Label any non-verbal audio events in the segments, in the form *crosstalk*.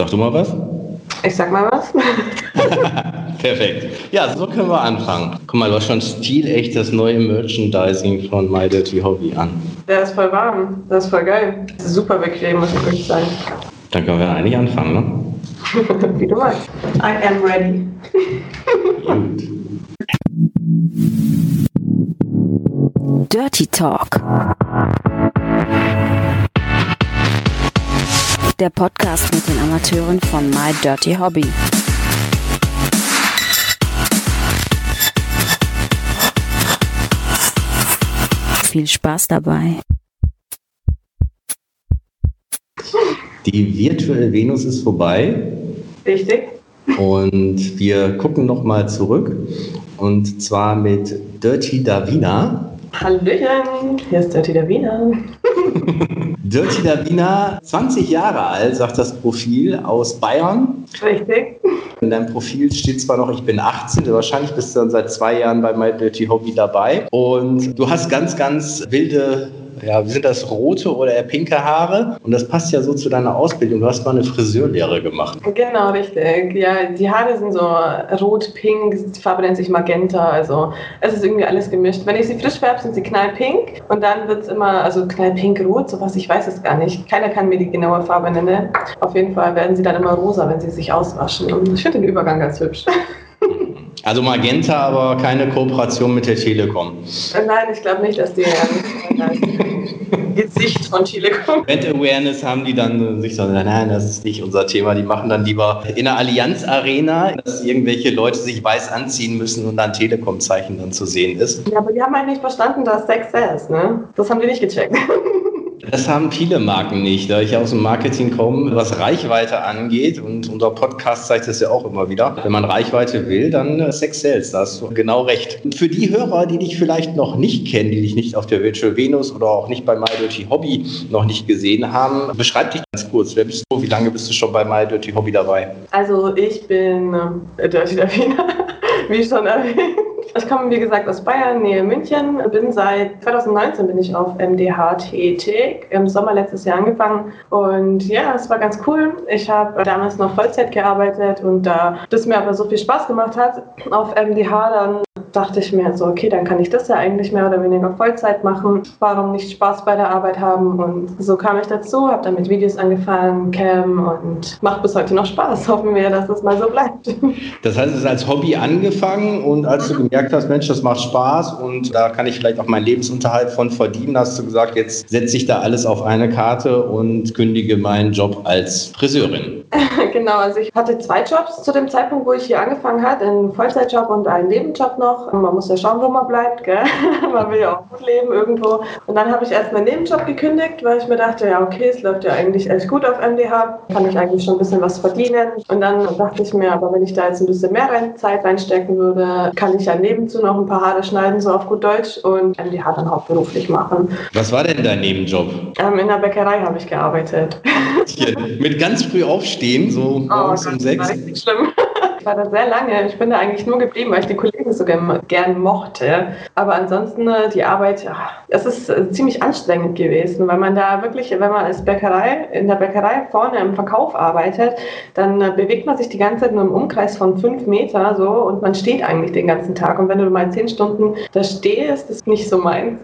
Sag du mal was? Ich sag mal was. *laughs* Perfekt. Ja, so können wir anfangen. Guck mal, du hast schon stilecht das neue Merchandising von My Dirty Hobby an. Der ist voll warm. Das ist voll geil. Das ist super bequem, muss ich wirklich sagen. Dann können wir eigentlich anfangen, ne? *laughs* Wie du magst. I am ready. Gut. Dirty Talk. Der Podcast mit den Amateuren von My Dirty Hobby. Viel Spaß dabei. Die virtuelle Venus ist vorbei Richtig? und wir gucken nochmal zurück. Und zwar mit Dirty Davina. Hallöchen, hier ist Dirty Wiener. Dirty Davina, 20 Jahre alt, sagt das Profil aus Bayern. Richtig? In deinem Profil steht zwar noch, ich bin 18, wahrscheinlich bist du dann seit zwei Jahren bei My Dirty Hobby dabei. Und du hast ganz, ganz wilde, ja, sind das, rote oder eher pinke Haare? Und das passt ja so zu deiner Ausbildung. Du hast mal eine Friseurlehre gemacht. Genau, richtig. Ja, die Haare sind so rot, pink, die Farbe nennt sich Magenta. Also es ist irgendwie alles gemischt. Wenn ich sie frisch färbe, sind sie knallpink und dann wird es immer, also knallpink-rot, sowas, ich weiß es gar nicht. Keiner kann mir die genaue Farbe nennen. Auf jeden Fall werden sie dann immer rosa, wenn sie sich auswaschen. Und ich finde den Übergang ganz hübsch. *laughs* Also Magenta, aber keine Kooperation mit der Telekom. Nein, ich glaube nicht, dass die *laughs* Gesicht von Telekom. Brand Awareness haben die dann sich so, nein, das ist nicht unser Thema. Die machen dann lieber in der Allianz Arena, dass irgendwelche Leute sich weiß anziehen müssen und dann Telekom-Zeichen dann zu sehen ist. Ja, aber die haben halt nicht verstanden, dass Sex ist, ne? Das haben die nicht gecheckt. *laughs* Das haben viele Marken nicht, da ich aus dem Marketing komme, was Reichweite angeht. Und unser Podcast zeigt es ja auch immer wieder. Wenn man Reichweite will, dann äh, Sex Sales, da hast du genau recht. Für die Hörer, die dich vielleicht noch nicht kennen, die dich nicht auf der Virtual Venus oder auch nicht bei My Dirty Hobby noch nicht gesehen haben, beschreib dich ganz kurz. Wer bist du? Wie lange bist du schon bei My Dirty Hobby dabei? Also ich bin äh, Dirty Davina, *laughs* wie schon erwähnt. Ich komme, wie gesagt, aus Bayern, Nähe München. Bin seit 2019 bin ich auf MDH tätig. Im Sommer letztes Jahr angefangen. Und ja, es war ganz cool. Ich habe damals noch Vollzeit gearbeitet und da das mir aber so viel Spaß gemacht hat auf MDH, dann dachte ich mir so, okay, dann kann ich das ja eigentlich mehr oder weniger Vollzeit machen. Warum nicht Spaß bei der Arbeit haben? Und so kam ich dazu, habe dann mit Videos angefangen, Cam und macht bis heute noch Spaß. *laughs* Hoffen wir, dass es mal so bleibt. Das heißt, es ist als Hobby angefangen und als du gemerkt hast, Mensch, das macht Spaß und da kann ich vielleicht auch meinen Lebensunterhalt von verdienen, hast du gesagt, jetzt setze ich da alles auf eine Karte und kündige meinen Job als Friseurin. *laughs* genau, also ich hatte zwei Jobs zu dem Zeitpunkt, wo ich hier angefangen habe, einen Vollzeitjob und einen Nebenjob noch. Man muss ja schauen, wo man bleibt, gell? *laughs* man will ja auch gut leben irgendwo. Und dann habe ich erst meinen Nebenjob gekündigt, weil ich mir dachte, ja okay, es läuft ja eigentlich echt gut auf MDH, kann ich eigentlich schon ein bisschen was verdienen. Und dann dachte ich mir, aber wenn ich da jetzt ein bisschen mehr rein, Zeit reinstecken würde, kann ich ja nebenzu noch ein paar Haare schneiden, so auf gut Deutsch und MDH dann hauptberuflich machen. Was war denn dein Nebenjob? Ähm, in der Bäckerei habe ich gearbeitet. Hier, mit ganz früh aufstehen, so morgens Oh um sechs. richtig schlimm. Ich war da sehr lange. Ich bin da eigentlich nur geblieben, weil ich die Kollegen so gern, mochte. Aber ansonsten äh, die Arbeit, ja, es ist äh, ziemlich anstrengend gewesen, weil man da wirklich, wenn man als Bäckerei, in der Bäckerei vorne im Verkauf arbeitet, dann äh, bewegt man sich die ganze Zeit nur im Umkreis von fünf Meter so und man steht eigentlich den ganzen Tag. Und wenn du mal zehn Stunden da stehst, ist nicht so meins.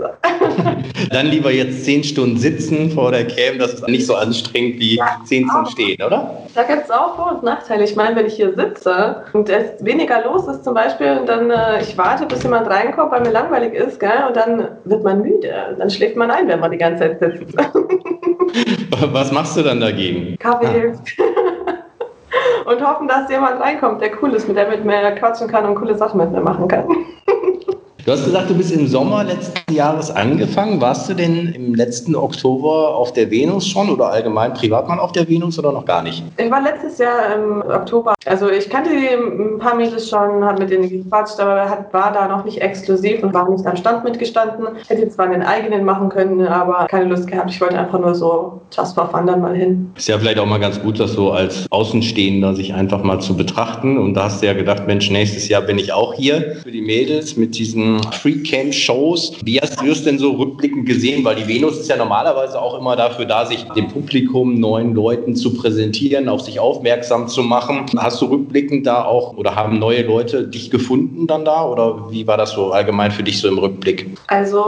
*laughs* Dann lieber jetzt zehn Stunden sitzen vor der Cam, das ist nicht so anstrengend wie Ja, zehn auch. Stehen, oder? Da gibt es auch Vor- und Nachteile. Ich meine, wenn ich hier sitze und es weniger los ist zum Beispiel und dann äh, ich warte, bis jemand reinkommt, weil mir langweilig ist, gell, und dann wird man müde. Dann schläft man ein, wenn man die ganze Zeit sitzt. *laughs* Was machst du dann dagegen? Kaffee hilft. *laughs* und hoffen, dass jemand reinkommt, der cool ist, mit der mit mir quatschen kann und coole Sachen mit mir machen kann. *laughs* Du hast gesagt, du bist im Sommer letzten Jahres angefangen. Warst du denn im letzten Oktober auf der Venus schon oder allgemein privat mal auf der Venus oder noch gar nicht? Ich war letztes Jahr im Oktober, also ich kannte die ein paar Mädels schon, habe mit denen gequatscht, aber hat, war da noch nicht exklusiv und war nicht am Stand mitgestanden. Hätte zwar einen eigenen machen können, aber keine Lust gehabt. Ich wollte einfach nur so just for fun dann mal hin. Ist ja vielleicht auch mal ganz gut, das so als Außenstehender sich einfach mal zu betrachten. Und da hast du ja gedacht, Mensch, nächstes Jahr bin ich auch hier für die Mädels mit diesen diesen Free-Camp-Shows. Wie hast du es denn so rückblickend gesehen? Weil die Venus ist ja normalerweise auch immer dafür da, sich dem Publikum, neuen Leuten zu präsentieren, auf sich aufmerksam zu machen. Hast du rückblickend da auch oder haben neue Leute dich gefunden dann da oder wie war das so allgemein für dich so im Rückblick? Also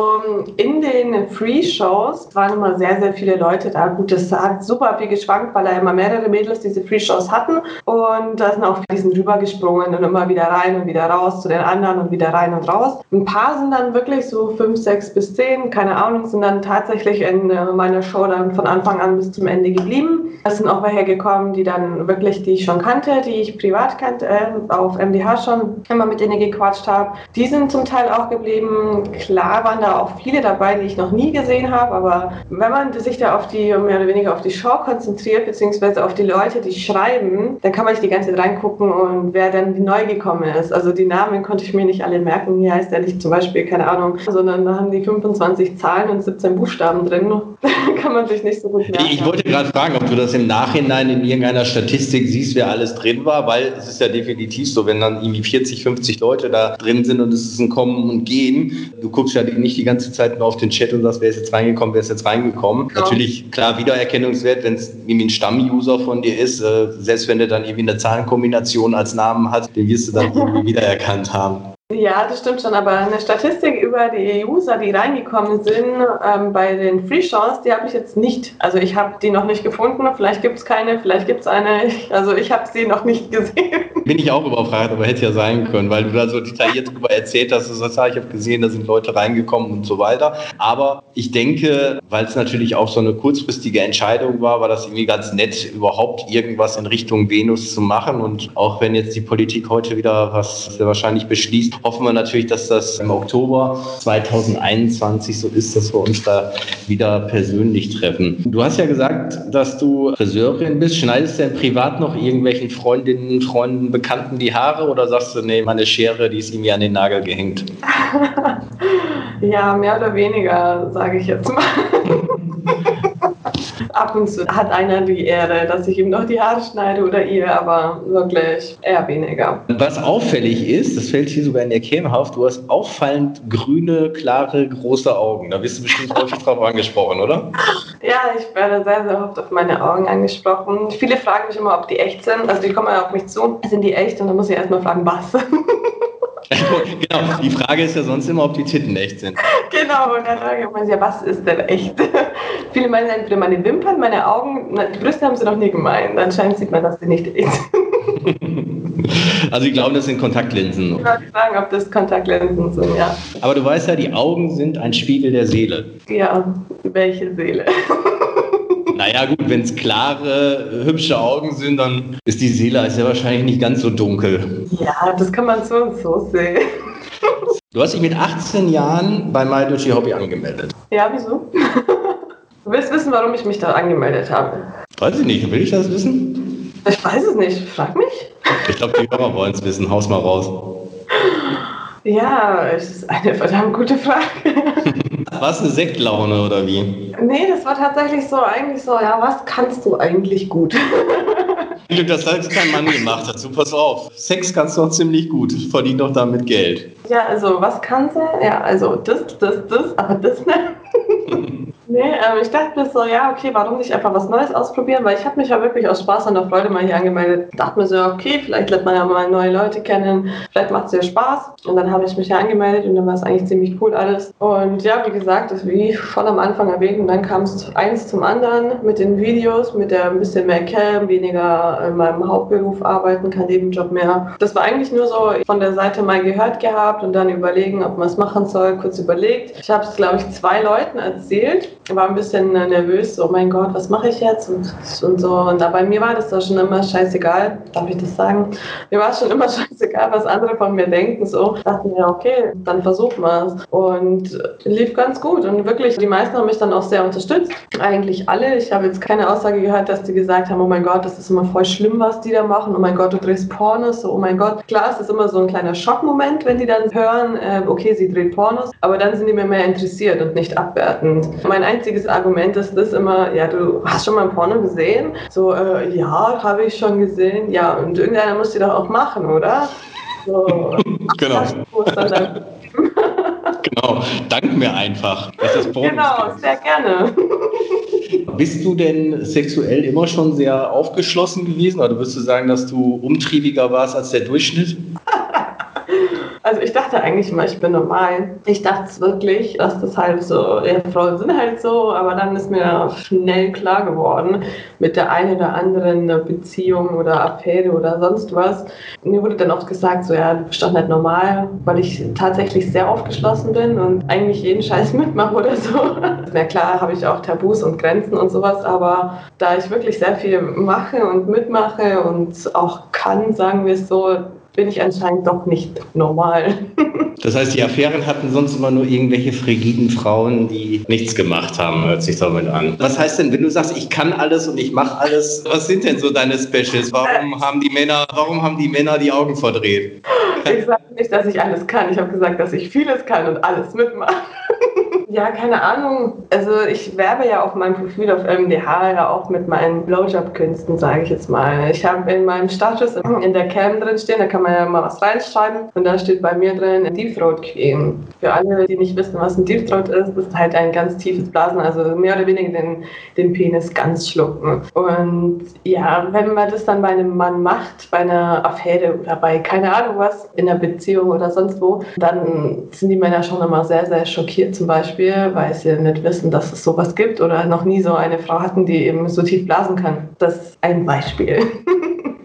in den Free-Shows waren immer sehr, sehr viele Leute da. Gut, das hat super viel geschwankt, weil da immer mehrere Mädels diese Free-Shows hatten und da sind auch viele sind rübergesprungen und immer wieder rein und wieder raus zu den anderen und wieder rein und raus. Ein paar sind dann wirklich so fünf, sechs bis zehn, keine Ahnung, sind dann tatsächlich in äh, meiner Show dann von Anfang an bis zum Ende geblieben. Es sind auch welche gekommen, die dann wirklich, die ich schon kannte, die ich privat kannte, äh, auf MDH schon immer mit denen gequatscht habe. Die sind zum Teil auch geblieben. Klar waren da auch viele dabei, die ich noch nie gesehen habe, aber wenn man sich da auf die, mehr oder weniger auf die Show konzentriert, beziehungsweise auf die Leute, die schreiben, dann kann man sich die ganze Zeit reingucken und wer dann neu gekommen ist. Also die Namen konnte ich mir nicht alle merken. Hier heißt der nicht zum Beispiel, keine Ahnung, sondern da haben die 25 Zahlen und 17 Buchstaben drin. *laughs* kann man sich nicht so gut merken. Ich wollte gerade fragen, ob du das im Nachhinein in irgendeiner Statistik siehst, wer alles drin war, weil es ist ja definitiv so, wenn dann irgendwie 40, 50 Leute da drin sind und es ist ein Kommen und Gehen, du guckst ja nicht die ganze Zeit nur auf den Chat und sagst, wer ist jetzt reingekommen, wer ist jetzt reingekommen. Ja. Natürlich, klar, Wiedererkennungswert, wenn es irgendwie ein Stammuser von dir ist, äh, selbst wenn der dann irgendwie eine Zahlenkombination als Namen hat, den wirst du dann *laughs* irgendwie wiedererkannt haben. Ja, das stimmt schon, aber eine Statistik über die User, die reingekommen sind ähm, bei den Free Shows, die habe ich jetzt nicht. Also ich habe die noch nicht gefunden, vielleicht gibt es keine, vielleicht gibt es eine. Also ich habe sie noch nicht gesehen. Bin ich auch überfragt, aber hätte ja sein *laughs* können, weil du da so detailliert darüber erzählt hast, sagst, ja, ich habe gesehen, da sind Leute reingekommen und so weiter. Aber ich denke, weil es natürlich auch so eine kurzfristige Entscheidung war, war das irgendwie ganz nett, überhaupt irgendwas in Richtung Venus zu machen. Und auch wenn jetzt die Politik heute wieder was wahrscheinlich beschließt, hoffen wir natürlich, dass das im Oktober 2021 so ist, dass wir uns da wieder persönlich treffen. Du hast ja gesagt, dass du Friseurin bist. Schneidest du denn privat noch irgendwelchen Freundinnen, Freunden, Bekannten die Haare oder sagst du, nee, meine Schere, die ist irgendwie an den Nagel gehängt? *laughs* ja, mehr oder weniger, sage ich jetzt mal. *laughs* Ab und zu hat einer die Ehre, dass ich ihm noch die Haare schneide oder ihr, aber wirklich eher weniger. Was auffällig ist, das fällt hier sogar in der Cam auf, du hast auffallend grüne, klare, große Augen. Da bist du bestimmt häufig drauf angesprochen, oder? Ja, ich werde sehr, sehr oft auf meine Augen angesprochen. Viele fragen mich immer, ob die echt sind. Also die kommen ja auf mich zu, sind die echt? Und dann muss ich erstmal fragen, was? *laughs* genau, die Frage ist ja sonst immer, ob die Titten echt sind. Genau, und dann frage ich mich, ja, was ist denn echt? *laughs* Viele meinen entweder meine Wimpern, meine Augen, die Brüste haben sie noch nie gemeint. Anscheinend sieht man, dass sie nicht echt sind. *laughs* *laughs* Also ich glaube, das sind Kontaktlinsen. Ich wollte fragen, ob das Kontaktlinsen sind, ja. Aber du weißt ja, die Augen sind ein Spiegel der Seele. Ja, welche Seele? *laughs* Naja, gut, wenn es klare, hübsche Augen sind, dann ist die Seele ist ja wahrscheinlich nicht ganz so dunkel. Ja, das kann man so und so sehen. *laughs* Du hast dich mit 18 Jahren bei MyDoji Hobby angemeldet. Ja, wieso? Du willst wissen, warum ich mich da angemeldet habe? Weiß ich nicht. Will ich das wissen? Ich weiß es nicht. Frag mich. Ich glaube, die Hörer wollen es wissen. Haus mal raus. Ja, es ist eine verdammt gute Frage. *laughs* War es eine Sektlaune oder wie? Nee, das war tatsächlich so, eigentlich so, ja, was kannst du eigentlich gut? Glück, dass das kein Mann gemacht hat. So, pass auf. Sex kannst du auch ziemlich gut. Verdien doch damit Geld. Ja, also, was kannst du? Ja, also, das, das, das, aber das nicht. Nee, ähm, ich dachte mir so, ja, okay, warum nicht einfach was Neues ausprobieren? Weil ich habe mich ja wirklich aus Spaß und der Freude mal hier angemeldet. Dachte mir so, okay, vielleicht lernt man ja mal neue Leute kennen, vielleicht macht es ja Spaß. Und dann habe ich mich hier angemeldet und dann war es eigentlich ziemlich cool alles. Und ja, wie gesagt, das wie schon am Anfang erwähnt, und dann kam es eins zum anderen mit den Videos, mit der ein bisschen mehr Cam, weniger in meinem Hauptberuf arbeiten, kein Nebenjob mehr. Das war eigentlich nur so von der Seite mal gehört gehabt und dann überlegen, ob man es machen soll, kurz überlegt. Ich habe es, glaube ich, zwei Leuten erzählt war ein bisschen äh, nervös, so, oh mein Gott, was mache ich jetzt und, und so. Und bei mir war das da schon immer scheißegal, darf ich das sagen? Mir war es schon *laughs* immer scheißegal, was andere von mir denken. So dachte mir, okay, dann versuchen wir es. Und lief ganz gut. Und wirklich, die meisten haben mich dann auch sehr unterstützt. Eigentlich alle. Ich habe jetzt keine Aussage gehört, dass die gesagt haben, oh mein Gott, das ist immer voll schlimm, was die da machen. Oh mein Gott, du drehst Pornos. So, oh mein Gott. Klar, es ist immer so ein kleiner Schockmoment, wenn die dann hören, äh, okay, sie dreht Pornos. Aber dann sind die mir mehr interessiert und nicht abwertend. Mein einziges Argument ist das immer, ja, du hast schon mal ein Porno gesehen? So, äh, ja, habe ich schon gesehen. Ja, und irgendeiner muss die doch auch machen, oder? So, *laughs* genau. *laughs* genau, dank mir einfach. Dass das genau, sehr gerne. *laughs* Bist du denn sexuell immer schon sehr aufgeschlossen gewesen? Oder würdest du sagen, dass du umtriebiger warst als der Durchschnitt? Also ich dachte eigentlich immer, ich bin normal. Ich dachte es wirklich, dass das halt so, ja, Frauen sind halt so, aber dann ist mir schnell klar geworden, mit der einen oder anderen Beziehung oder Affäre oder sonst was. Mir wurde dann oft gesagt, so ja, du bist doch nicht normal, weil ich tatsächlich sehr aufgeschlossen bin und eigentlich jeden Scheiß *laughs* mitmache oder so. Na klar habe ich auch Tabus und Grenzen und sowas, aber da ich wirklich sehr viel mache und mitmache und auch kann, sagen wir es so, bin ich anscheinend doch nicht normal. *laughs* Das heißt, die Affären hatten sonst immer nur irgendwelche frigiden Frauen, die nichts gemacht haben, hört sich damit an. Was heißt denn, wenn du sagst, ich kann alles und ich mache alles, was sind denn so deine Specials? Warum haben die Männer, warum haben die Männer die Augen verdreht? Ich sage nicht, dass ich alles kann. Ich habe gesagt, dass ich vieles kann und alles mitmache. *laughs* Ja, keine Ahnung. Also ich werbe ja auf meinem Profil auf MDH ja auch mit meinen Blowjob-Künsten, sage ich jetzt mal. Ich habe in meinem Status in der Cam drin stehen, da kann man ja mal was reinschreiben und da steht bei mir drin Deep Throat Queen. Für alle, die nicht wissen, was ein Deep Throat ist, ist halt ein ganz tiefes Blasen, also mehr oder weniger den, den Penis ganz schlucken. Und ja, wenn man das dann bei einem Mann macht, bei einer Affäre oder bei keine Ahnung was, in einer Beziehung oder sonst wo, dann sind die Männer schon immer sehr, sehr schockiert zum Beispiel Beispiel, weil sie nicht wissen, dass es sowas gibt oder noch nie so eine Frau hatten, die eben so tief blasen kann. Das ist ein Beispiel. *laughs*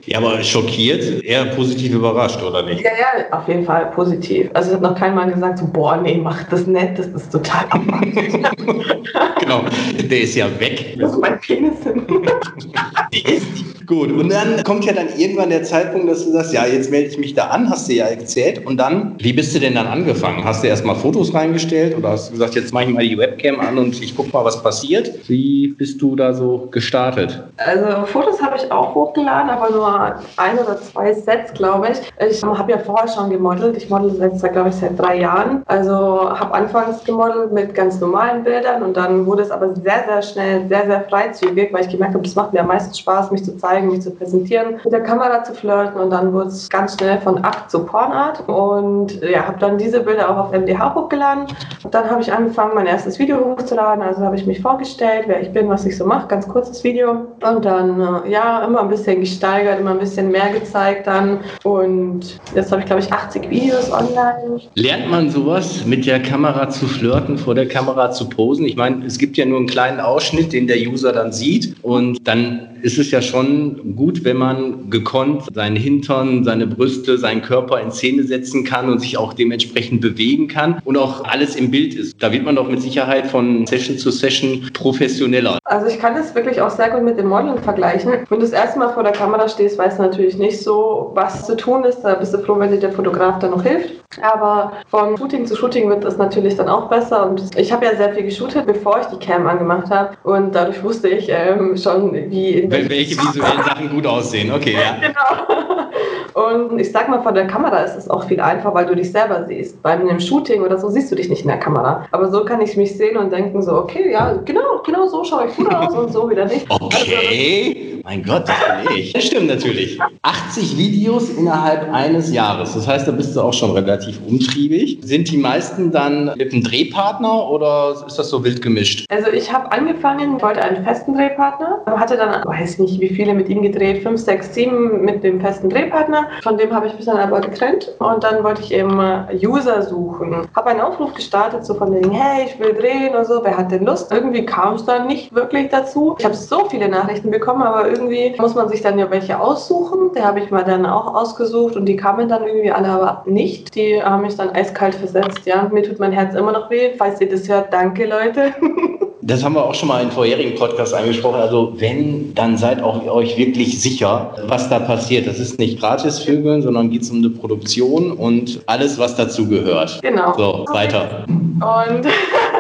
Ja, aber schockiert, eher positiv überrascht, oder nicht? Ja, ja, auf jeden Fall positiv. Also es hat noch kein Mal gesagt, so, boah, nee, mach das nicht, das ist total abartig. *laughs* genau, der ist ja weg. Das ist mein Penis. *laughs* Gut, und dann kommt ja dann irgendwann der Zeitpunkt, dass du sagst, ja, jetzt melde ich mich da an, hast du ja erzählt. Und dann, wie bist du denn dann angefangen? Hast du erstmal Fotos reingestellt oder hast du gesagt, jetzt mache ich mal die Webcam an und ich gucke mal, was passiert? Wie bist du da so gestartet? Also Fotos habe ich auch hochgeladen, aber nur ein oder zwei Sets, glaube ich. Ich habe ja vorher schon gemodelt. Ich model seit, glaube ich, seit drei Jahren. Also habe anfangs gemodelt mit ganz normalen Bildern und dann wurde es aber sehr, sehr schnell, sehr, sehr freizügig, weil ich gemerkt habe, das macht mir am meisten Spaß, mich zu zeigen zeigen, mich zu präsentieren, mit der Kamera zu flirten und dann wurde es ganz schnell von Akt zu Pornart und ja, habe dann diese Bilder auch auf MDH hochgeladen. Und dann habe ich angefangen, mein erstes Video hochzuladen, also habe ich mich vorgestellt, wer ich bin, was ich so mache, ganz kurzes Video und dann äh, ja, immer ein bisschen gesteigert, immer ein bisschen mehr gezeigt dann und jetzt habe ich glaube ich 80 Videos online. Lernt man sowas mit der Kamera zu flirten, vor der Kamera zu posen? Ich meine, es gibt ja nur einen kleinen Ausschnitt, den der User dann sieht und dann ist es ja schon gut, wenn man gekonnt seinen Hintern, seine Brüste, seinen Körper in Szene setzen kann und sich auch dementsprechend bewegen kann und auch alles im Bild ist. Da wird man doch mit Sicherheit von Session zu Session professioneller. Also ich kann das wirklich auch sehr gut mit dem Modeln vergleichen. Wenn du das erste Mal vor der Kamera stehst, weißt du natürlich nicht so, was zu tun ist. Da bist du froh, wenn dir der Fotograf dann noch hilft. Aber vom Shooting zu Shooting wird das natürlich dann auch besser. Und ich habe ja sehr viel geshootet, bevor ich die Cam angemacht habe. Und dadurch wusste ich ähm, schon, wie in welche visuellen Sachen gut aussehen. Okay, ja. *laughs* Genau. Und ich sag mal, vor der Kamera ist es auch viel einfacher, weil du dich selber siehst. Bei einem Shooting oder so siehst du dich nicht in der Kamera. Aber so kann ich mich sehen und denken so, okay, ja, genau, genau so schaue ich gut aus und so wieder nicht. Okay. Also, mein Gott, das bin ich. Das stimmt natürlich. 80 Videos innerhalb eines Jahres. Das heißt, da bist du auch schon relativ umtriebig. Sind die meisten dann mit einem Drehpartner oder ist das so wild gemischt? Also ich habe angefangen, wollte einen festen Drehpartner, hatte dann, weiß nicht, wie viele mit ihm gedreht, fünf, sechs, sieben mit dem festen Drehpartner. Von dem habe ich mich dann aber getrennt und dann wollte ich eben User suchen. Habe einen Aufruf gestartet, so von wegen, hey, ich will drehen und so, wer hat denn Lust? Irgendwie kam es dann nicht wirklich dazu. Ich habe so viele Nachrichten bekommen, aber irgendwie muss man sich dann ja welche aussuchen. Der habe ich mal dann auch ausgesucht und die kamen dann irgendwie alle aber nicht. Die haben mich dann eiskalt versetzt. Ja, mir tut mein Herz immer noch weh. Falls ihr das hört, danke Leute. *laughs* Das haben wir auch schon mal in vorherigen Podcasts angesprochen. Also wenn, dann seid auch euch wirklich sicher, was da passiert. Das ist nicht gratis Vögeln, sondern geht es um eine Produktion und alles, was dazu gehört. Genau. So, weiter. Und *laughs*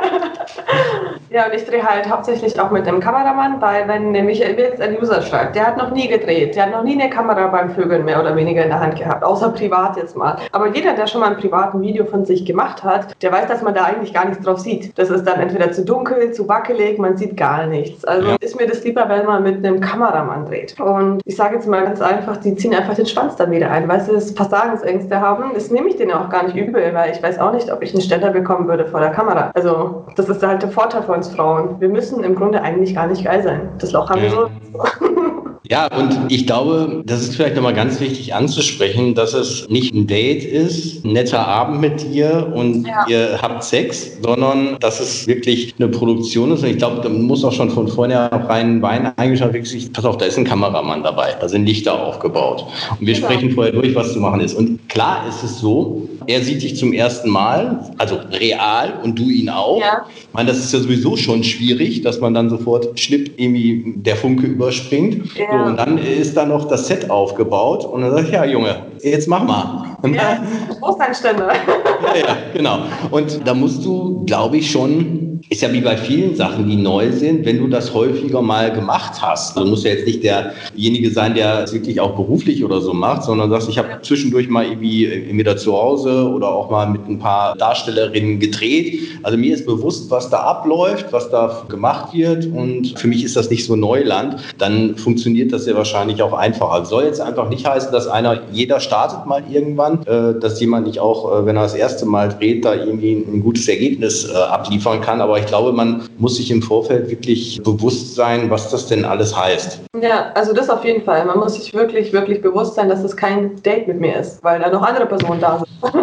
Ja, und ich drehe halt hauptsächlich auch mit dem Kameramann, weil wenn nämlich jetzt ein User schreibt, der hat noch nie gedreht, der hat noch nie eine Kamera beim Vögeln mehr oder weniger in der Hand gehabt, außer privat jetzt mal. Aber jeder, der schon mal ein privaten Video von sich gemacht hat, der weiß, dass man da eigentlich gar nichts drauf sieht. Das ist dann entweder zu dunkel, zu wackelig, man sieht gar nichts. Also ja. ist mir das lieber, wenn man mit einem Kameramann dreht. Und ich sage jetzt mal ganz einfach, die ziehen einfach den Schwanz dann wieder ein, weil sie das Versagensängste haben. Das nehme ich denen auch gar nicht übel, weil ich weiß auch nicht, ob ich einen Ständer bekommen würde vor der Kamera. Also das ist halt der Vorteil von uns Frauen. Wir müssen im Grunde eigentlich gar nicht geil sein. Das Loch haben ja. wir so. *laughs* Ja, und ich glaube, das ist vielleicht nochmal ganz wichtig anzusprechen, dass es nicht ein Date ist, ein netter Abend mit dir und ja. ihr habt Sex, sondern dass es wirklich eine Produktion ist. Und ich glaube, da muss auch schon von vornherein Wein eingeschaut wirklich, pass auf, da ist ein Kameramann dabei, da sind Lichter aufgebaut. Und wir genau. sprechen vorher durch, was zu machen ist. Und klar ist es so, er sieht dich zum ersten Mal, also real und du ihn auch. Ja. Ich meine, das ist ja sowieso schon schwierig, dass man dann sofort schnipp irgendwie der Funke überspringt. Ja. So, und dann ist da noch das Set aufgebaut und dann sag ich, ja Junge, jetzt mach mal. Ja, *laughs* Großeinstände. ja, ja, genau. Und da musst du, glaube ich, schon, ist ja wie bei vielen Sachen, die neu sind, wenn du das häufiger mal gemacht hast. Du musst ja jetzt nicht derjenige sein, der es wirklich auch beruflich oder so macht, sondern sagst, ich habe zwischendurch mal irgendwie entweder zu Hause oder auch mal mit ein paar Darstellerinnen gedreht. Also mir ist bewusst, was da abläuft, was da gemacht wird und für mich ist das nicht so Neuland. Dann funktioniert das ja wahrscheinlich auch einfacher. Das soll jetzt einfach nicht heißen, dass einer, jeder startet mal irgendwann, äh, dass jemand nicht auch, äh, wenn er das erste Mal dreht, da irgendwie ein gutes Ergebnis äh, abliefern kann. Aber ich glaube, man muss sich im Vorfeld wirklich bewusst sein, was das denn alles heißt. Ja, also das auf jeden Fall. Man muss sich wirklich, wirklich bewusst sein, dass es kein Date mit mir ist, weil da noch andere Personen da sind.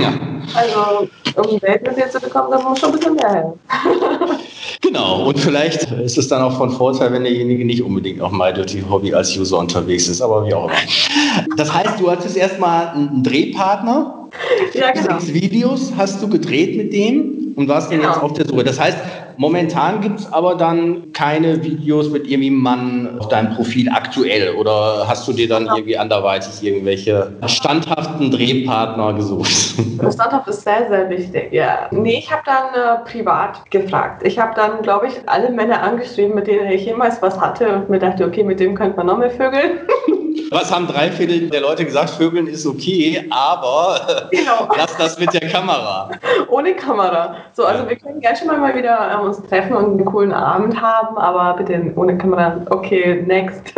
ja. Also, um Date mit dir zu bekommen, da muss schon ein bisschen mehr helfen. *laughs* Genau, und vielleicht ist es dann auch von Vorteil, wenn derjenige nicht unbedingt auf My Dirty Hobby als User unterwegs ist, aber wie auch immer. Das heißt, du hattest erstmal einen Drehpartner. Ja, genau. Sechs Videos hast du gedreht mit dem und warst genau. jetzt auf der Suche. Das heißt, Momentan gibt es aber dann keine Videos mit irgendwie Mann auf deinem Profil aktuell oder hast du dir dann irgendwie anderweitig irgendwelche standhaften Drehpartner gesucht? *laughs* Standhaft ist sehr, sehr wichtig, ja. Nee, ich habe dann äh, privat gefragt. Ich habe dann, glaube ich, alle Männer angeschrieben, mit denen ich jemals was hatte und mir dachte, okay, mit dem könnte man noch mehr vögeln. *laughs* Was haben drei Viertel der Leute gesagt? Vögeln ist okay, aber *laughs* genau. lass das mit der Kamera. Ohne Kamera. So, also ja. wir können gerne schon mal wieder ähm, uns treffen und einen coolen Abend haben, aber bitte ohne Kamera. Okay, next.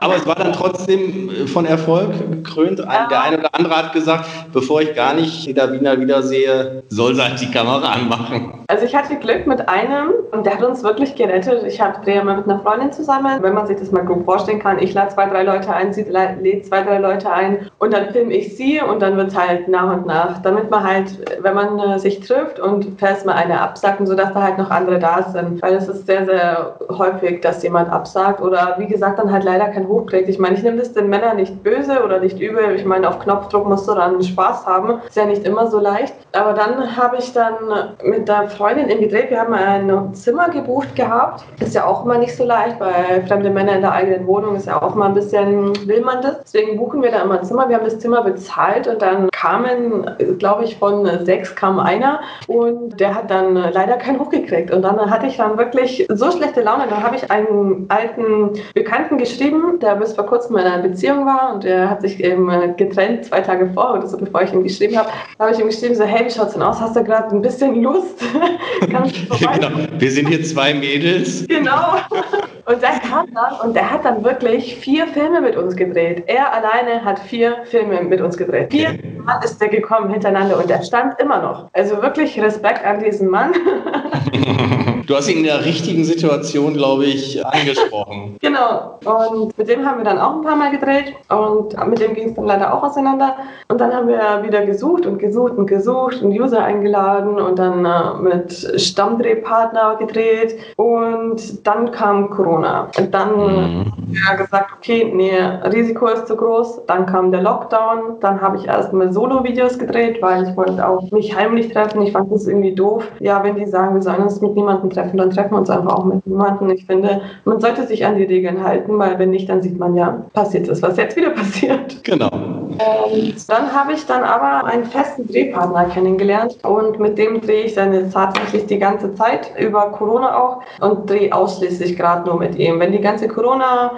Aber es war dann trotzdem äh, von Erfolg gekrönt. Ja. Der eine oder andere hat gesagt, bevor ich gar nicht die Davina wiedersehe, soll sie die Kamera anmachen. Also ich hatte Glück mit einem und der hat uns wirklich gerettet. Ich hatte ja mal mit einer Freundin zusammen, wenn man sich das mal grob vorstellen kann. Ich lade zwei, drei Leute ein, sie lädt zwei, drei Leute ein und dann filme ich sie und dann wird es halt nach und nach, damit man halt, wenn man äh, sich trifft und fährst mal eine absacken, sodass da halt noch andere da sind. Weil es ist sehr, sehr häufig, dass jemand absagt oder wie gesagt dann halt leider kein hochkriegt. Ich meine, ich nehme das den Männern nicht böse oder nicht übel. Ich meine, auf Knopfdruck musst du dann Spaß haben. Ist ja nicht immer so leicht. Aber dann habe ich dann mit der Freundin in gedreht. Wir haben ein Zimmer gebucht gehabt. Ist ja auch immer nicht so leicht, weil fremde Männer in der eigenen Wohnung ist ja auch mal ein bisschen, will man das. Deswegen buchen wir da immer ein Zimmer. Wir haben das Zimmer bezahlt und dann kamen, glaube ich, von sechs kam einer und der hat dann leider keinen hochgekriegt. Und dann hatte ich dann wirklich so schlechte Laune. Dann habe ich einen alten Bekannten geschrieben, der bis vor kurzem in einer Beziehung war und er hat sich eben äh, getrennt zwei Tage vor oder so, bevor ich ihm geschrieben habe, habe ich ihm geschrieben, so, hey, wie schaut's denn aus? Hast du gerade ein bisschen Lust? *laughs* *laughs* genau. Wir sind hier zwei Mädels. Genau. *laughs* Und der kam dann und der hat dann wirklich vier Filme mit uns gedreht. Er alleine hat vier Filme mit uns gedreht. Vier Mal ist der gekommen hintereinander und er stand immer noch. Also wirklich Respekt an diesen Mann. *laughs* Du hast ihn in der richtigen Situation, glaube ich, angesprochen. *laughs* genau. Und mit dem haben wir dann auch ein paar Mal gedreht und mit dem ging es dann leider auch auseinander. Und dann haben wir wieder gesucht und gesucht und gesucht und User eingeladen und dann äh, mit Stammdrehpartner gedreht. Und dann kam Corona. Und dann. Mhm ja gesagt, okay, nee, Risiko ist zu groß. Dann kam der Lockdown. Dann habe ich erstmal Solo-Videos gedreht, weil ich wollte auch mich heimlich treffen. Ich fand das irgendwie doof. Ja, wenn die sagen, wir sollen uns mit niemandem treffen, dann treffen wir uns einfach auch mit niemandem. Ich finde, man sollte sich an die Regeln halten, weil wenn nicht, dann sieht man ja, passiert ist, was jetzt wieder *laughs* passiert. Genau. Und dann habe ich dann aber einen festen Drehpartner kennengelernt und mit dem drehe ich dann jetzt tatsächlich die ganze Zeit über Corona auch und drehe ausschließlich gerade nur mit ihm. Wenn die ganze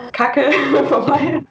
Corona-Kacke *laughs* vorbei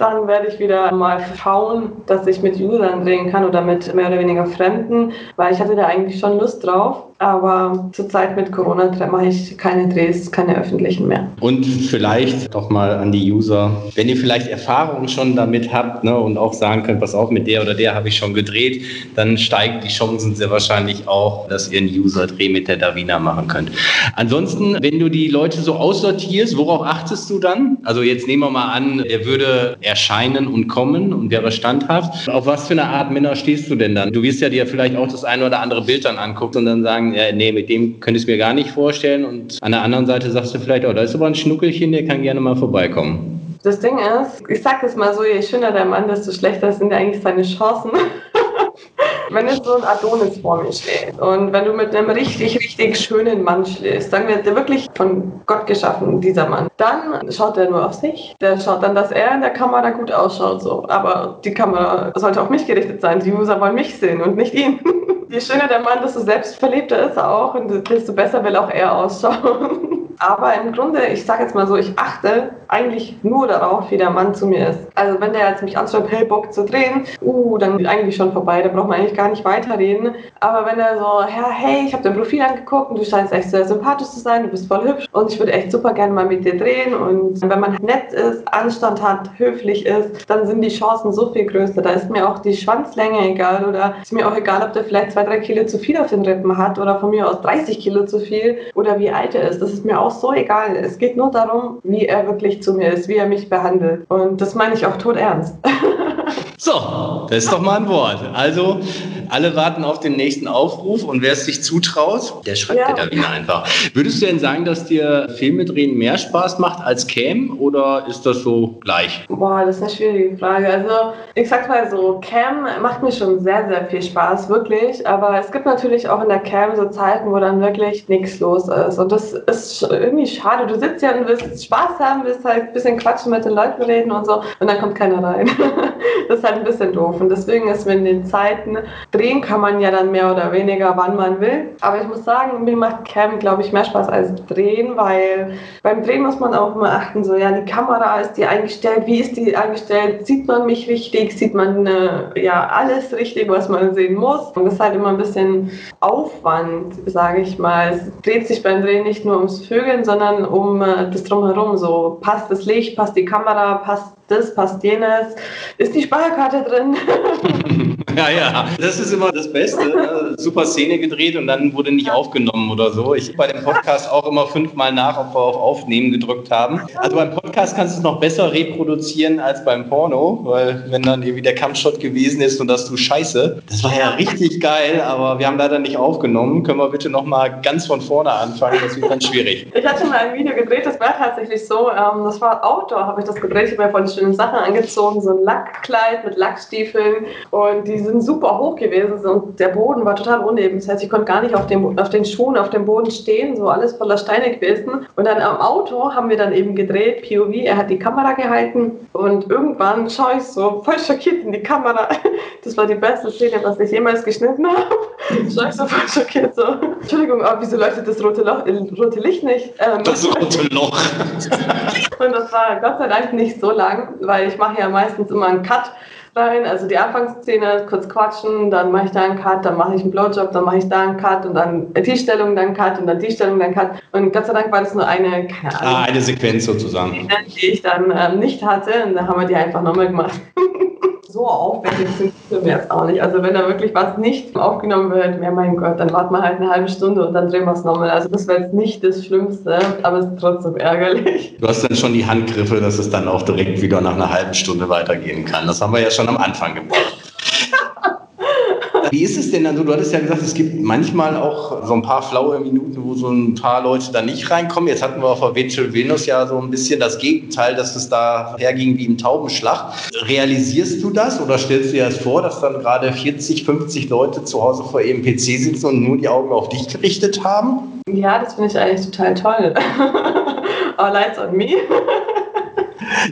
dann werde ich wieder mal schauen, dass ich mit Usern drehen kann oder mit mehr oder weniger Fremden, weil ich hatte da eigentlich schon Lust drauf. Aber zurzeit mit Corona mache ich keine Drehs, keine öffentlichen mehr. Und vielleicht doch mal an die User, wenn ihr vielleicht Erfahrungen schon damit habt ne, und auch sagen könnt, pass auf, mit der oder der habe ich schon gedreht, dann steigen die Chancen sehr wahrscheinlich auch, dass ihr einen User-Dreh mit der Davina machen könnt. Ansonsten, wenn du die Leute so aussortierst, worauf achtest du dann? Also jetzt nehmen wir mal an, er würde erscheinen und kommen und wäre standhaft. Auf was für eine Art Männer stehst du denn dann? Du wirst ja dir vielleicht auch das eine oder andere Bild dann angucken und dann sagen, ja, nee, mit dem könnte ich es mir gar nicht vorstellen. Und an der anderen Seite sagst du vielleicht, oh, da ist aber ein Schnuckelchen, der kann gerne mal vorbeikommen. Das Ding ist, ich sag es mal so, je schöner der Mann, desto schlechter sind ja eigentlich seine Chancen. Wenn jetzt so ein Adonis vor mir steht und wenn du mit einem richtig, richtig schönen Mann schläfst, sagen wir, der wirklich von Gott geschaffen, dieser Mann, dann schaut er nur auf sich. Der schaut dann, dass er in der Kamera gut ausschaut, so. Aber die Kamera sollte auf mich gerichtet sein. Die User wollen mich sehen und nicht ihn. *laughs* Je schöner der Mann, desto selbstverliebter ist er auch und desto besser will auch er ausschauen. *laughs* Aber im Grunde, ich sage jetzt mal so, ich achte eigentlich nur darauf, wie der Mann zu mir ist. Also wenn der jetzt mich anschreibt, hey, Bock zu drehen, uh, dann eigentlich schon vorbei, da braucht man eigentlich gar nicht weiterreden. Aber wenn er so, ja, hey, ich habe dein Profil angeguckt und du scheinst echt sehr sympathisch zu sein, du bist voll hübsch und ich würde echt super gerne mal mit dir drehen und wenn man nett ist, Anstand hat, höflich ist, dann sind die Chancen so viel größer. Da ist mir auch die Schwanzlänge egal oder ist mir auch egal, ob der vielleicht zwei, drei Kilo zu viel auf den Rippen hat oder von mir aus 30 Kilo zu viel oder wie alt er ist. Das ist mir auch auch so egal. Es geht nur darum, wie er wirklich zu mir ist, wie er mich behandelt. Und das meine ich auch tot ernst. *laughs* So, das ist doch mal ein Wort. Also, alle warten auf den nächsten Aufruf und wer es sich zutraut, der schreibt ja. dir da wieder einfach. Würdest du denn sagen, dass dir Filme drehen mehr Spaß macht als Cam oder ist das so gleich? Boah, das ist eine schwierige Frage. Also, ich sag mal so, Cam macht mir schon sehr, sehr viel Spaß, wirklich. Aber es gibt natürlich auch in der Cam so Zeiten, wo dann wirklich nichts los ist. Und das ist irgendwie schade. Du sitzt ja und willst Spaß haben, willst halt ein bisschen quatschen mit den Leuten reden und so und dann kommt keiner rein. *laughs* das halt ein bisschen doof. Und deswegen ist in den Zeiten, drehen kann man ja dann mehr oder weniger, wann man will. Aber ich muss sagen, mir macht Cam, glaube ich, mehr Spaß als drehen, weil beim Drehen muss man auch immer achten, so, ja, die Kamera ist die eingestellt, wie ist die eingestellt, sieht man mich richtig, sieht man äh, ja alles richtig, was man sehen muss. Und das ist halt immer ein bisschen Aufwand, sage ich mal. Es dreht sich beim Drehen nicht nur ums Vögeln, sondern um äh, das Drumherum. So passt das Licht, passt die Kamera, passt das, passt jenes. Ist die Sparkarte drin? *laughs* ja, ja, das ist immer das Beste. Ne? Super Szene gedreht und dann wurde nicht aufgenommen oder so. Ich bei dem Podcast auch immer fünfmal nach, ob wir auf Aufnehmen gedrückt haben. Also beim Podcast kannst du es noch besser reproduzieren als beim Porno, weil wenn dann irgendwie der Kampfshot gewesen ist und das du Scheiße, das war ja richtig geil, aber wir haben leider nicht aufgenommen. Können wir bitte noch mal ganz von vorne anfangen? Das wird dann schwierig. Ich hatte mal ein Video gedreht, das war tatsächlich so, ähm, das war Outdoor, habe ich das gedreht. Ich habe mir voll schöne Sachen angezogen, so ein Lackkleid mit Lackstiefeln und die sind super hoch gewesen und der Boden war total uneben. Das heißt, ich konnte gar nicht auf, dem, auf den Schuhen auf dem Boden stehen, so alles voller Steine gewesen. Und dann am Auto haben wir dann eben gedreht, POV, er hat die Kamera gehalten und irgendwann schaue ich so voll schockiert in die Kamera. *laughs* Das war die beste Szene, was ich jemals geschnitten habe. *laughs* Schaue ich so voll schockiert so. Entschuldigung, aber wieso leuchtet das rote, Loch, äh, rote Licht nicht? Ähm, das rote Loch. *laughs* und das war Gott sei Dank nicht so lang weil ich mache ja meistens immer einen Cut rein, also die Anfangsszene, kurz quatschen, dann mache ich da einen Cut, dann mache ich einen Blowjob, dann mache ich da einen Cut und dann die Stellung, dann Cut und dann die Stellung, dann Cut. Und Gott sei Dank war das nur eine, keine Ahnung, ah, eine Sequenz sozusagen. Die ich dann ähm, nicht hatte und dann haben wir die einfach nochmal gemacht. *laughs* so aufwendig sind Filme jetzt auch nicht. Also wenn da wirklich was nicht aufgenommen wird, ja mein Gott, dann warten wir halt eine halbe Stunde und dann drehen wir es nochmal. Also das wäre jetzt nicht das Schlimmste, aber es ist trotzdem ärgerlich. Du hast dann schon die Handgriffe, dass es dann auch direkt wieder nach einer halben Stunde weitergehen kann. Das haben wir ja schon am Anfang gebracht. Wie ist es denn dann so? Du hattest ja gesagt, es gibt manchmal auch so ein paar flaue Minuten, wo so ein paar Leute da nicht reinkommen. Jetzt hatten wir auf der Virtual Venus ja so ein bisschen das Gegenteil, dass es da herging wie im Taubenschlag. Realisierst du das oder stellst du dir das vor, dass dann gerade 40, 50 Leute zu Hause vor ihrem PC sitzen und nur die Augen auf dich gerichtet haben? Ja, das finde ich eigentlich total toll. *laughs* All lights on me. *laughs*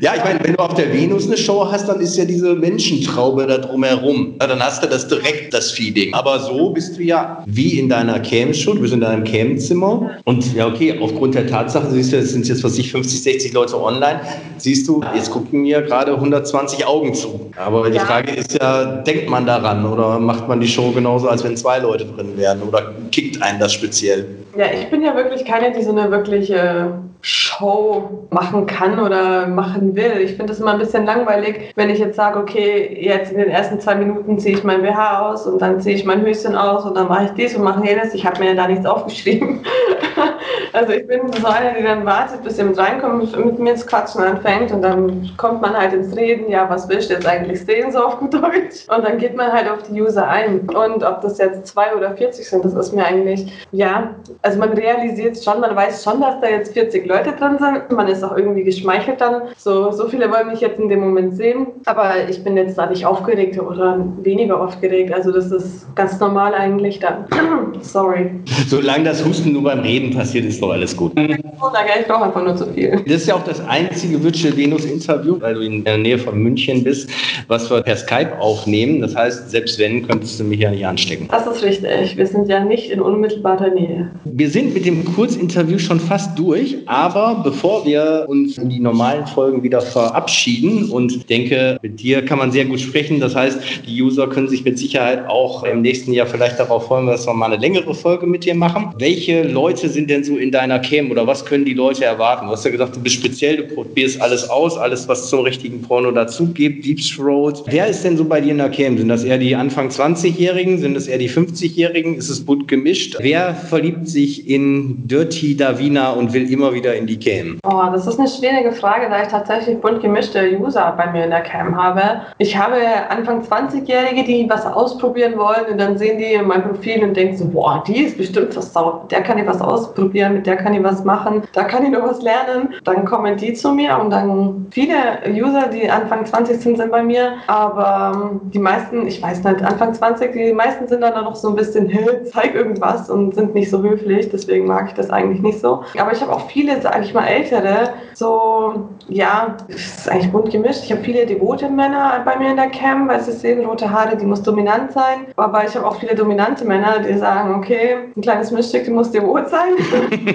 Ja, ich meine, wenn du auf der Venus eine Show hast, dann ist ja diese Menschentraube da drumherum. Ja, dann hast du das direkt, das Feeding. Aber so bist du ja wie in deiner Cam-Show, du bist in deinem Cam-Zimmer. Und ja, okay, aufgrund der Tatsache, siehst du, es sind jetzt, was ich, 50, 60 Leute online, siehst du, jetzt gucken mir gerade 120 Augen zu. Aber die ja. Frage ist ja, denkt man daran oder macht man die Show genauso, als wenn zwei Leute drin wären? Oder kickt einen das speziell? Ja, ich bin ja wirklich keine, die so eine wirkliche Show machen kann oder machen will. Ich finde es immer ein bisschen langweilig, wenn ich jetzt sage, okay, jetzt in den ersten zwei Minuten ziehe ich mein BH aus und dann ziehe ich mein Höschen aus und dann mache ich dies und mache jenes. Ich habe mir da nichts aufgeschrieben. *laughs* also ich bin so eine, die dann wartet, bis jemand reinkommt mit mir ins Quatschen anfängt und dann kommt man halt ins Reden, ja, was willst du jetzt eigentlich sehen, so auf gut Deutsch? Und dann geht man halt auf die User ein. Und ob das jetzt zwei oder 40 sind, das ist mir eigentlich, ja, also man realisiert schon, man weiß schon, dass da jetzt 40 Leute drin sind. Man ist auch irgendwie geschmeichelt dann. So, so viele wollen mich jetzt in dem Moment sehen. Aber ich bin jetzt da nicht aufgeregt oder weniger aufgeregt. Also das ist ganz normal eigentlich dann. *clears throat* Sorry. Solange das Husten nur beim Reden passiert, ist doch alles gut. Oh, ich brauche einfach nur zu viel. Das ist ja auch das einzige Virtual Venus Interview, weil du in der Nähe von München bist, was wir per Skype aufnehmen. Das heißt, selbst wenn, könntest du mich ja nicht anstecken. Das ist richtig. Wir sind ja nicht in unmittelbarer Nähe. Wir sind mit dem Kurzinterview schon fast durch, aber bevor wir uns in die normalen Folgen wieder verabschieden und denke, mit dir kann man sehr gut sprechen. Das heißt, die User können sich mit Sicherheit auch im nächsten Jahr vielleicht darauf freuen, dass wir mal eine längere Folge mit dir machen. Welche Leute sind denn so in deiner Cam oder was können die Leute erwarten? Du hast ja gesagt, du bist speziell, du probierst alles aus, alles, was zum richtigen Porno dazu gibt, Deep Throat. Wer ist denn so bei dir in der Cam? Sind das eher die Anfang 20-Jährigen? Sind das eher die 50-Jährigen? Ist es bunt gemischt? Wer verliebt sich in Dirty Davina und will immer wieder in die Cam? Oh, das ist eine schwierige Frage, da ich tatsächlich bunt gemischte User bei mir in der Cam habe. Ich habe Anfang 20-Jährige, die was ausprobieren wollen und dann sehen die mein Profil und denken so, boah, die ist bestimmt versaut. Der kann ich was ausprobieren, mit der kann ich was machen, da kann ich noch was lernen. Dann kommen die zu mir und dann viele User, die Anfang 20 sind, sind bei mir. Aber ähm, die meisten, ich weiß nicht, Anfang 20, die meisten sind dann noch so ein bisschen, *laughs* zeig irgendwas und sind nicht so höflich. Deswegen mag ich das eigentlich nicht so. Aber ich habe auch viele, sage ich mal, ältere, so, ja, es ist eigentlich bunt gemischt. Ich habe viele devote Männer bei mir in der Cam, weil sie sehen, rote Haare, die muss dominant sein. Aber ich habe auch viele dominante Männer, die sagen, okay, ein kleines Mischstück, die muss devot sein. *laughs*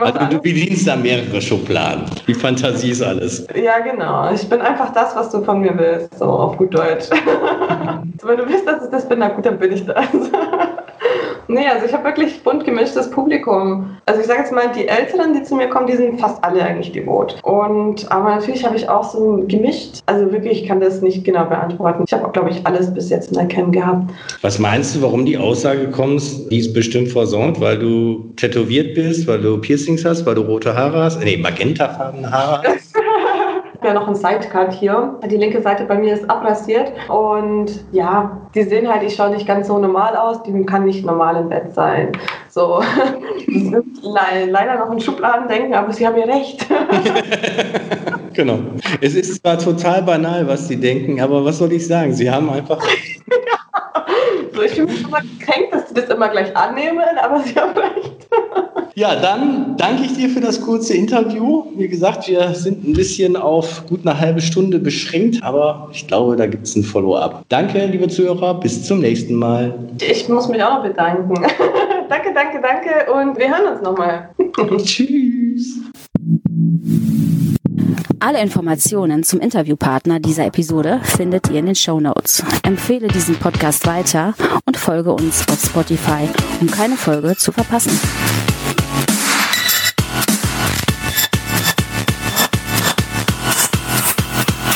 also du bedienst da mehrere Schubladen. Die Fantasie ist alles. Ja, genau. Ich bin einfach das, was du von mir willst, so auf gut Deutsch. *laughs* Wenn du willst, dass ich das bin, na gut, dann bin ich das. *laughs* Nee, also ich habe wirklich bunt gemischtes Publikum. Also ich sage jetzt mal, die Älteren, die zu mir kommen, die sind fast alle eigentlich devot. Und aber natürlich habe ich auch so gemischt. Also wirklich, ich kann das nicht genau beantworten. Ich habe auch, glaube ich, alles bis jetzt in der Cam gehabt. Was meinst du, warum die Aussage kommt, die ist bestimmt versorgt, weil du tätowiert bist, weil du Piercings hast, weil du rote Haare hast? Nee, magentafarbene Haare hast? *laughs* ja noch ein Sidecut hier. Die linke Seite bei mir ist abrasiert und ja, die sehen halt ich schaue nicht ganz so normal aus. Die kann nicht normal im Bett sein. So, *laughs* le leider noch in Schubladen denken, aber sie haben ja recht. *laughs* genau. Es ist zwar total banal, was sie denken, aber was soll ich sagen? Sie haben einfach recht. *laughs* so, ich fühle mich immer gekränkt, dass sie das immer gleich annehmen, aber sie haben recht. Ja, dann danke ich dir für das kurze Interview. Wie gesagt, wir sind ein bisschen auf gut eine halbe Stunde beschränkt, aber ich glaube, da gibt es ein Follow-up. Danke, liebe Zuhörer, bis zum nächsten Mal. Ich muss mich auch noch bedanken. *laughs* danke, danke, danke und wir hören uns nochmal. *laughs* *laughs* Tschüss. Alle Informationen zum Interviewpartner dieser Episode findet ihr in den Show Notes. Empfehle diesen Podcast weiter und folge uns auf Spotify, um keine Folge zu verpassen.